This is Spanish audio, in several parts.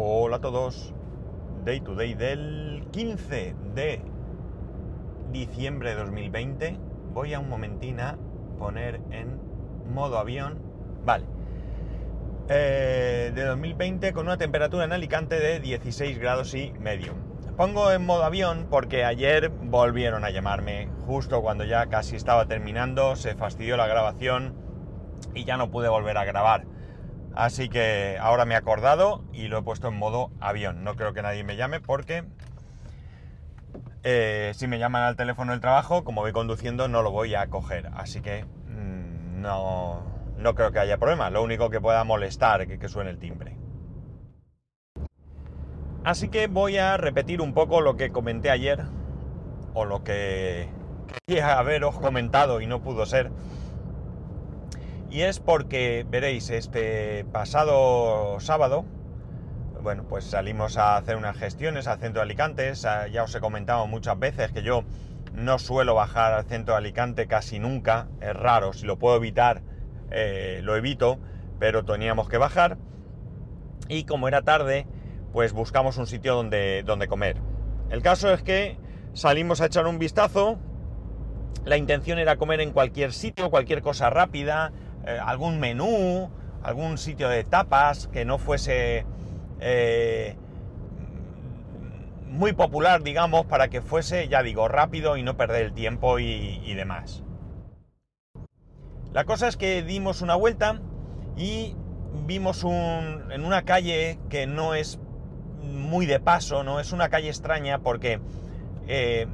Hola a todos. Day to day del 15 de diciembre de 2020. Voy a un momentín a poner en modo avión. Vale. Eh, de 2020 con una temperatura en Alicante de 16 grados y medio. Pongo en modo avión porque ayer volvieron a llamarme justo cuando ya casi estaba terminando, se fastidió la grabación y ya no pude volver a grabar. Así que ahora me he acordado y lo he puesto en modo avión. No creo que nadie me llame porque eh, si me llaman al teléfono del trabajo, como voy conduciendo, no lo voy a coger. Así que mmm, no, no, creo que haya problema. Lo único que pueda molestar es que, que suene el timbre. Así que voy a repetir un poco lo que comenté ayer o lo que quería haberos comentado y no pudo ser y es porque, veréis, este pasado sábado, bueno, pues salimos a hacer unas gestiones al centro de Alicante. Ya os he comentado muchas veces que yo no suelo bajar al centro de Alicante casi nunca. Es raro, si lo puedo evitar, eh, lo evito, pero teníamos que bajar. Y como era tarde, pues buscamos un sitio donde, donde comer. El caso es que salimos a echar un vistazo. La intención era comer en cualquier sitio, cualquier cosa rápida, eh, algún menú, algún sitio de tapas que no fuese eh, muy popular, digamos, para que fuese, ya digo, rápido y no perder el tiempo y, demás. La cosa es que dimos una vuelta y vimos un, en una calle que no es muy de paso, no es una calle extraña porque eh,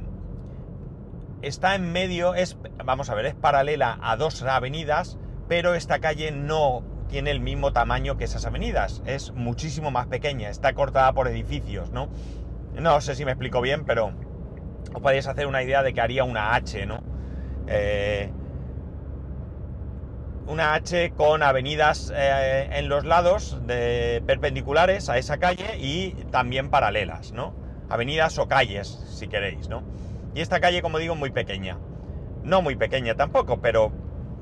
está en medio, es, vamos a ver, es paralela a dos avenidas pero esta calle no tiene el mismo tamaño que esas avenidas, es muchísimo más pequeña, está cortada por edificios, ¿no? No sé si me explico bien, pero os podéis hacer una idea de que haría una H, ¿no? Eh, una H con avenidas eh, en los lados de, perpendiculares a esa calle y también paralelas, ¿no? Avenidas o calles, si queréis, ¿no? Y esta calle, como digo, muy pequeña. No muy pequeña tampoco, pero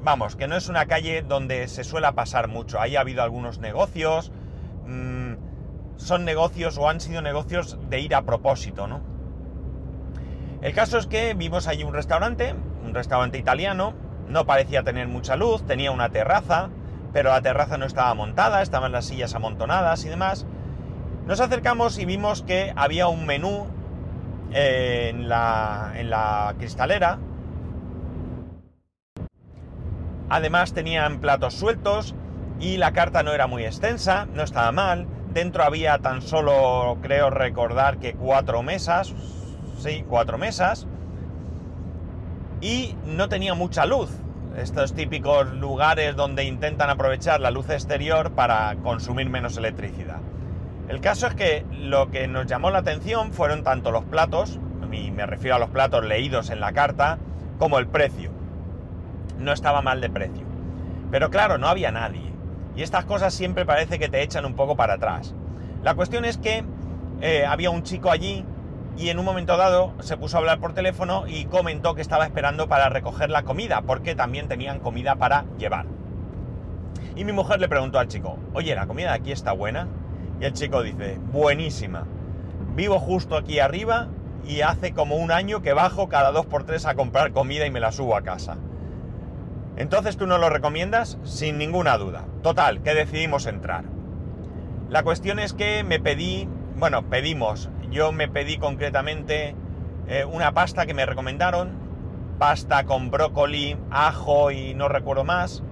vamos, que no es una calle donde se suele pasar mucho. Ahí ha habido algunos negocios, mmm, son negocios o han sido negocios de ir a propósito, ¿no? El caso es que vimos allí un restaurante, un restaurante italiano, no parecía tener mucha luz, tenía una terraza, pero la terraza no estaba montada, estaban las sillas amontonadas y demás. Nos acercamos y vimos que había un menú en, la, en la cristalera, Además tenían platos sueltos y la carta no era muy extensa, no estaba mal. Dentro había tan solo, creo recordar que cuatro mesas, sí, cuatro mesas. Y no tenía mucha luz. Estos típicos lugares donde intentan aprovechar la luz exterior para consumir menos electricidad. El caso es que lo que nos llamó la atención fueron tanto los platos, y me refiero a los platos leídos en la carta, como el precio no estaba mal de precio. Pero claro, no había nadie. Y estas cosas siempre parece que te echan un poco para atrás. La cuestión es que eh, había un chico allí y en un momento dado se puso a hablar por teléfono y comentó que estaba esperando para recoger la comida, porque también tenían comida para llevar. Y mi mujer le preguntó al chico, oye, ¿la comida de aquí está buena? Y el chico dice, buenísima. Vivo justo aquí arriba y hace como un año que bajo cada dos por tres a comprar comida y me la subo a casa. Entonces tú no lo recomiendas sin ninguna duda. Total, que decidimos entrar. La cuestión es que me pedí, bueno, pedimos, yo me pedí concretamente eh, una pasta que me recomendaron, pasta con brócoli, ajo y no recuerdo más.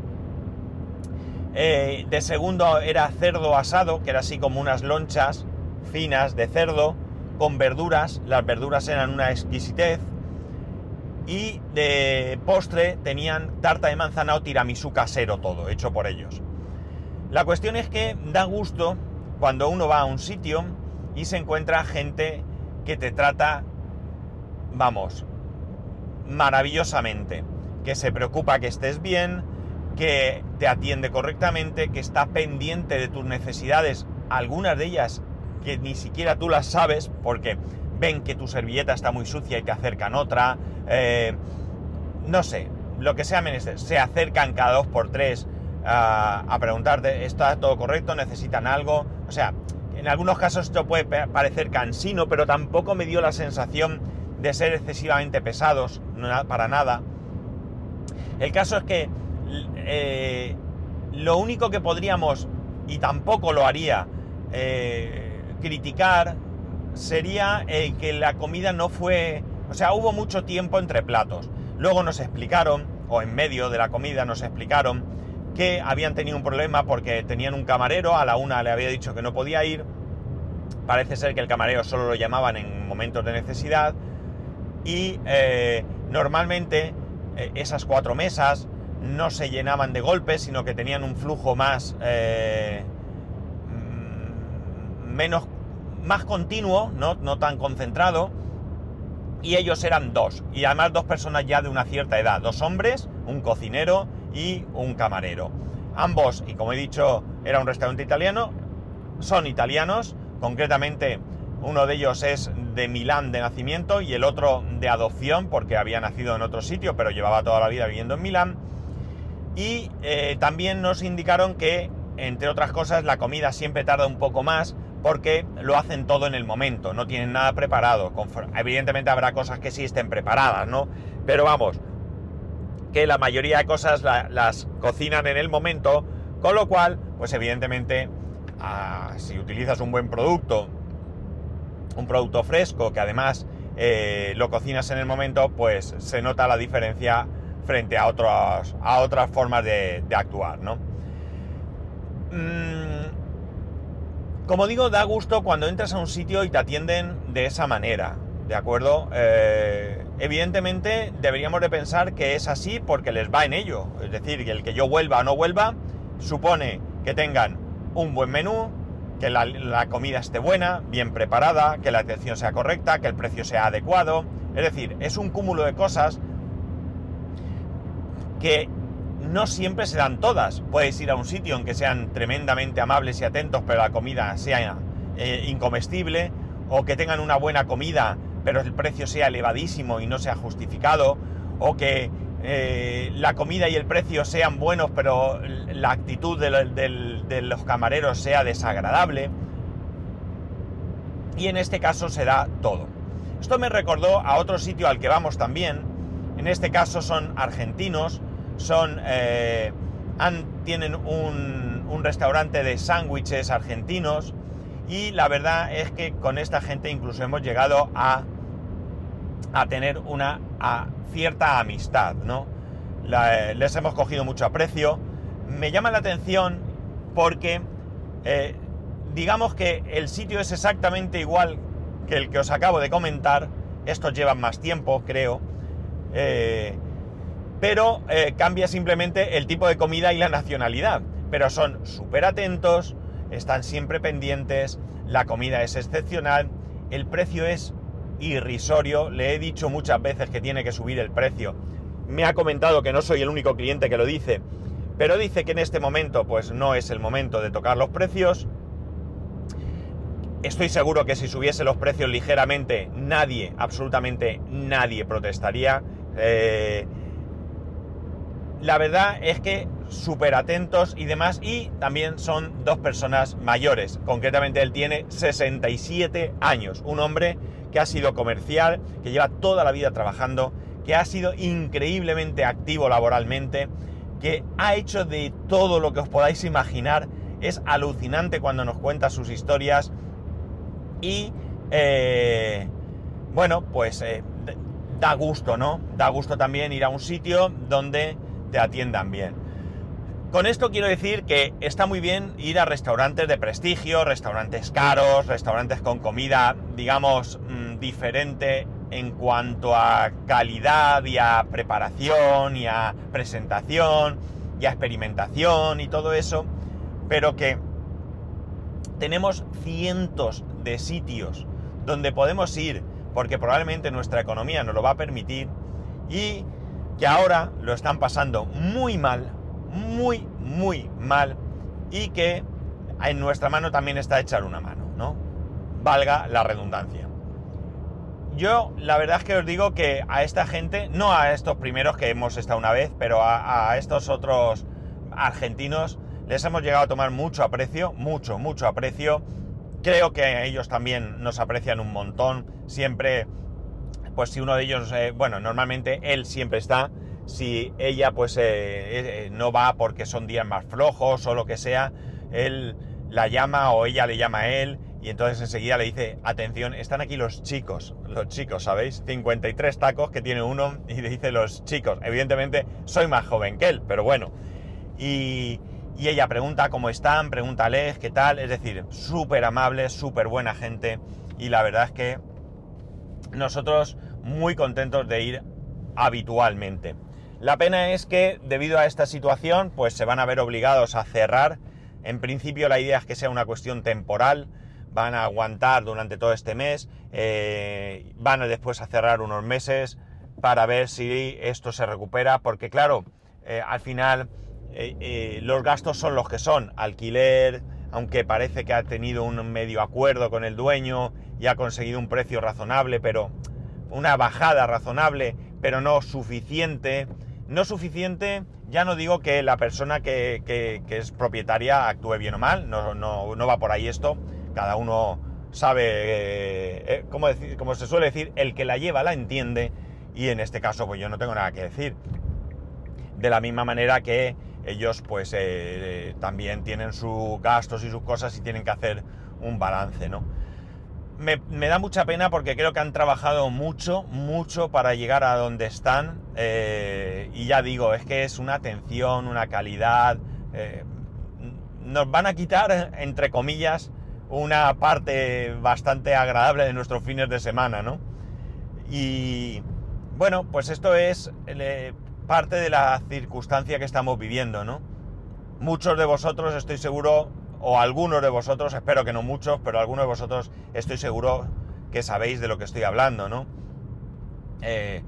Eh, de segundo era cerdo asado, que era así como unas lonchas finas de cerdo con verduras. Las verduras eran una exquisitez y de postre tenían tarta de manzana o tiramisú casero todo, hecho por ellos. La cuestión es que da gusto cuando uno va a un sitio y se encuentra gente que te trata, vamos, maravillosamente, que se preocupa que estés bien, que te atiende correctamente, que está pendiente de tus necesidades, algunas de ellas que ni siquiera tú las sabes, porque ven que tu servilleta está muy sucia y te acercan otra, eh, no sé, lo que sea menester, se acercan cada dos por tres a, preguntarte, ¿está todo correcto? ¿Necesitan algo? O sea, en algunos casos esto puede parecer cansino, pero tampoco me dio la sensación de ser excesivamente pesados, para nada. El caso es que eh, lo único que podríamos, y tampoco lo haría, eh, criticar, sería que la comida no fue... O sea, hubo mucho tiempo entre platos. Luego nos explicaron, o en medio de la comida nos explicaron, que habían tenido un problema porque tenían un camarero, a la una le había dicho que no podía ir, parece ser que el camarero solo lo llamaban en momentos de necesidad y eh, normalmente eh, esas cuatro mesas no se llenaban de golpes, sino que tenían un flujo más eh, mm, menos más continuo, ¿no? tan concentrado y ellos eran dos y además dos personas ya de una cierta edad, dos hombres, un cocinero y un camarero. Ambos, y como he dicho, era un restaurante italiano, son italianos, concretamente uno de ellos es de Milán de nacimiento y el otro de adopción porque había nacido en otro sitio pero llevaba toda la vida viviendo en Milán. Y eh, también nos indicaron que, entre otras cosas, la comida siempre tarda un poco más porque lo hacen todo en el momento, no tienen nada preparado. Evidentemente habrá cosas que sí estén preparadas, ¿no? Pero vamos, que la mayoría de cosas las cocinan en el momento, con lo cual, pues evidentemente, ah, si utilizas un buen producto, un producto fresco que además eh, lo cocinas en el momento, pues se nota la diferencia frente a, otros, a otras formas de, actuar, ¿no? Mm, como digo, da gusto cuando entras a un sitio y te atienden de esa manera, ¿de acuerdo? Eh, evidentemente deberíamos de pensar que es así porque les va en ello. Es decir, que el que yo vuelva o no vuelva supone que tengan un buen menú, que la, comida esté buena, bien preparada, que la atención sea correcta, que el precio sea adecuado. Es decir, es un cúmulo de cosas que no siempre se dan todas. Puedes ir a un sitio en que sean tremendamente amables y atentos, pero la comida sea eh, incomestible, o que tengan una buena comida, pero el precio sea elevadísimo y no sea justificado, o que eh, la comida y el precio sean buenos, pero la actitud de, los camareros sea desagradable. Y en este caso se da todo. Esto me recordó a otro sitio al que vamos también. En este caso son argentinos, son eh, tienen un, restaurante de sándwiches argentinos y la verdad es que con esta gente incluso hemos llegado a, a tener una cierta amistad, ¿no? Eh, les hemos cogido mucho aprecio. Me llama la atención porque eh, digamos que el sitio es exactamente igual que el que os acabo de comentar. Estos llevan más tiempo, creo. Pero cambia simplemente el tipo de comida y la nacionalidad. Pero son súper atentos, están siempre pendientes, la comida es excepcional, el precio es irrisorio, le he dicho muchas veces que tiene que subir el precio, me ha comentado que no soy el único cliente que lo dice, pero dice que en este momento pues no es el momento de tocar los precios. Estoy seguro que si subiese los precios ligeramente, nadie, absolutamente nadie protestaría. Eh, la verdad es que súper atentos y demás, y también son dos personas mayores. Concretamente él tiene 67 años, un hombre que ha sido comercial, que lleva toda la vida trabajando, que ha sido increíblemente activo laboralmente, que ha hecho de todo lo que os podáis imaginar. Es alucinante cuando nos cuenta sus historias y, eh, bueno, pues eh, da gusto, ¿no? Da gusto también ir a un sitio donde te atiendan bien. Con esto quiero decir que está muy bien ir a restaurantes de prestigio, restaurantes caros, restaurantes con comida, digamos, mm, diferente en cuanto a calidad y a preparación y a presentación y a experimentación y todo eso, pero que tenemos cientos de sitios donde podemos ir porque probablemente nuestra economía nos lo va a permitir y que ahora lo están pasando muy mal muy, muy mal y que en nuestra mano también está echar una mano, ¿no? Valga la redundancia. Yo la verdad es que os digo que a esta gente, no a estos primeros que hemos estado una vez, pero a, a estos otros argentinos les hemos llegado a tomar mucho aprecio, mucho, mucho aprecio creo que ellos también nos aprecian un montón. Siempre, pues si uno de ellos, eh, bueno, normalmente él siempre está. Si ella pues eh, eh, no va porque son días más flojos o lo que sea, él la llama o ella le llama a él y entonces enseguida le dice, atención, están aquí los chicos, los chicos, ¿sabéis? 53 tacos que tiene uno y le dice los chicos. Evidentemente soy más joven que él, pero bueno. Y, y ella pregunta cómo están, pregúntales qué tal, es decir, súper amable, súper buena gente y la verdad es que nosotros muy contentos de ir habitualmente. La pena es que debido a esta situación pues se van a ver obligados a cerrar. En principio la idea es que sea una cuestión temporal, van a aguantar durante todo este mes, eh, van a después a cerrar unos meses para ver si esto se recupera, porque claro, eh, al final eh, los gastos son los que son. Alquiler, aunque parece que ha tenido un medio acuerdo con el dueño y ha conseguido un precio razonable, pero una bajada razonable, pero no suficiente. No suficiente, ya no digo que la persona que, es propietaria actúe bien o mal, no, no, va por ahí esto, cada uno sabe, eh, como, como se suele decir, el que la lleva la entiende, y en este caso pues yo no tengo nada que decir. De la misma manera que ellos pues eh, también tienen sus gastos y sus cosas y tienen que hacer un balance, ¿no? Me, da mucha pena porque creo que han trabajado mucho, mucho para llegar a donde están eh, y ya digo, es que es una atención, una calidad, eh, nos van a quitar, entre comillas, una parte bastante agradable de nuestros fines de semana, ¿no? Y bueno, pues esto es parte de la circunstancia que estamos viviendo, ¿no? Muchos de vosotros, estoy seguro, o algunos de vosotros, espero que no muchos, pero algunos de vosotros estoy seguro que sabéis de lo que estoy hablando, ¿no? Eh,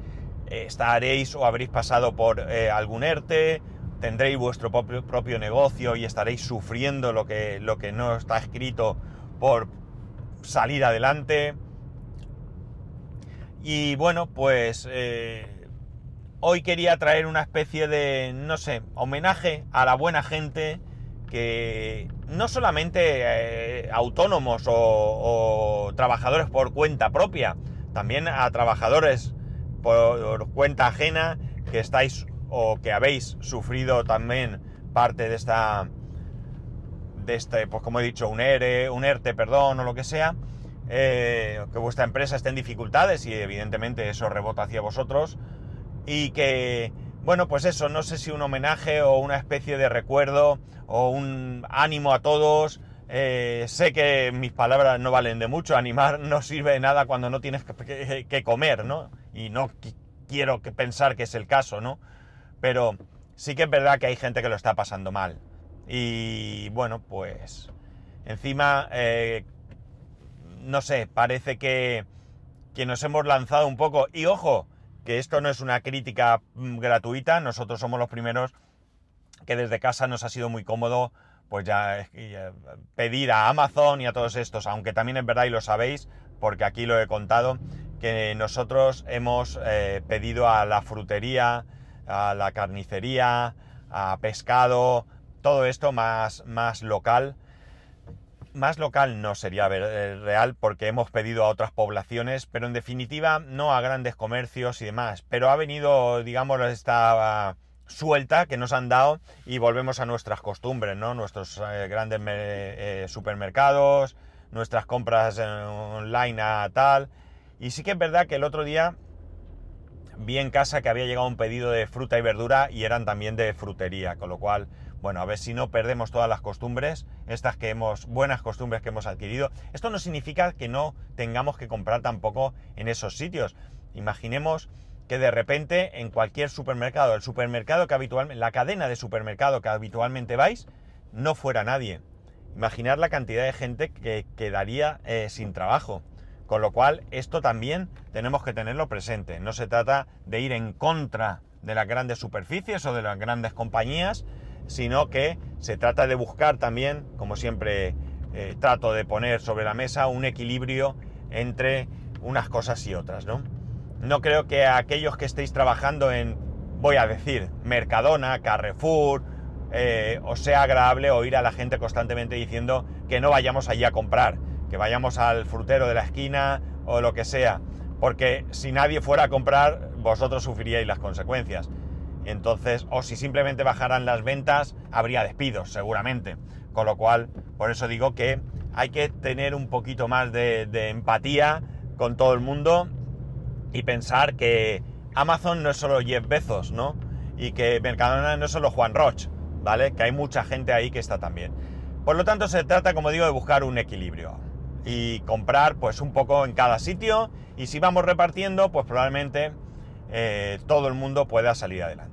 estaréis o habréis pasado por eh, algún ERTE, tendréis vuestro propio, negocio y estaréis sufriendo lo que, lo que no está escrito por salir adelante. Y bueno, pues eh, hoy quería traer una especie de, no sé, homenaje a la buena gente que no solamente eh, autónomos o, trabajadores por cuenta propia, también a trabajadores por cuenta ajena que estáis o que habéis sufrido también parte de esta, de este, pues como he dicho, un ERE, un ERTE, perdón, o lo que sea, eh, que vuestra empresa esté en dificultades y evidentemente eso rebota hacia vosotros, y que, bueno, pues eso, no sé si un homenaje o una especie de recuerdo o un ánimo a todos. Eh, sé que mis palabras no valen de mucho, animar no sirve de nada cuando no tienes que, comer, ¿no? Y no quiero que pensar que es el caso, ¿no? Pero sí que es verdad que hay gente que lo está pasando mal. Y bueno, pues encima, eh, no sé, parece que, que nos hemos lanzado un poco. Y ojo, que esto no es una crítica mm, gratuita, nosotros somos los primeros que desde casa nos ha sido muy cómodo pues ya pedir a Amazon y a todos estos, aunque también es verdad y lo sabéis, porque aquí lo he contado, que nosotros hemos eh, pedido a la frutería, a la carnicería, a pescado, todo esto más, más local, más local no sería eh, real porque hemos pedido a otras poblaciones, pero en definitiva no a grandes comercios y demás. Pero ha venido, digamos, esta suelta que nos han dado y volvemos a nuestras costumbres, ¿no? Nuestros eh, grandes eh, supermercados, nuestras compras online a tal. Y sí que es verdad que el otro día vi en casa que había llegado un pedido de fruta y verdura y eran también de frutería, con lo cual bueno, a ver si no perdemos todas las costumbres, estas que hemos, buenas costumbres que hemos adquirido. Esto no significa que no tengamos que comprar tampoco en esos sitios. Imaginemos que de repente en cualquier supermercado, el supermercado que habitualmente, la cadena de supermercado que habitualmente vais, no fuera nadie. Imaginar la cantidad de gente que quedaría eh, sin trabajo. Con lo cual, esto también tenemos que tenerlo presente. No se trata de ir en contra de las grandes superficies o de las grandes compañías, sino que se trata de buscar también, como siempre eh, trato de poner sobre la mesa, un equilibrio entre unas cosas y otras, ¿no? No creo que a aquellos que estéis trabajando en, voy a decir, Mercadona, Carrefour, eh, os sea agradable oír a la gente constantemente diciendo que no vayamos allí a comprar, que vayamos al frutero de la esquina o lo que sea, porque si nadie fuera a comprar, vosotros sufriríais las consecuencias. Entonces, o si simplemente bajaran las ventas, habría despidos, seguramente. Con lo cual, por eso digo que hay que tener un poquito más de, empatía con todo el mundo y pensar que Amazon no es solo Jeff Bezos, ¿no? Y que Mercadona no es solo Juan Roch, ¿vale? Que hay mucha gente ahí que está también. Por lo tanto, se trata, como digo, de buscar un equilibrio y comprar pues un poco en cada sitio y si vamos repartiendo, pues probablemente eh, todo el mundo pueda salir adelante.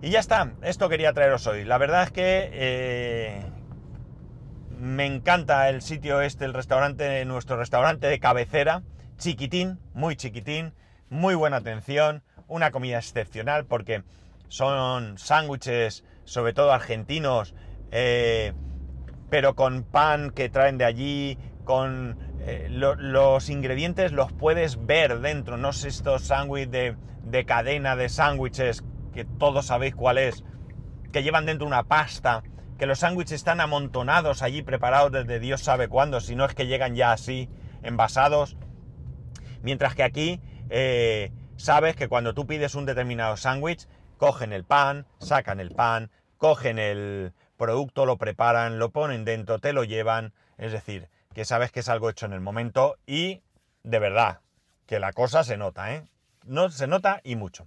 Y ya está, esto quería traeros hoy. La verdad es que eh, me encanta el sitio este, el restaurante, nuestro restaurante de cabecera, chiquitín, muy chiquitín, muy buena atención, una comida excepcional porque son sándwiches, sobre todo argentinos, eh, pero con pan que traen de allí, con eh, los ingredientes los puedes ver dentro, no es estos sándwiches de, de cadena de sándwiches que todos sabéis cuál es, que llevan dentro una pasta, que los sándwiches están amontonados allí preparados desde Dios sabe cuándo, si no es que llegan ya así, envasados. Mientras que aquí eh, sabes que cuando tú pides un determinado sándwich, cogen el pan, sacan el pan, cogen el producto, lo preparan, lo ponen dentro, te lo llevan, es decir, que sabes que es algo hecho en el momento y de verdad, que la cosa se nota, ¿eh? No, se nota y mucho.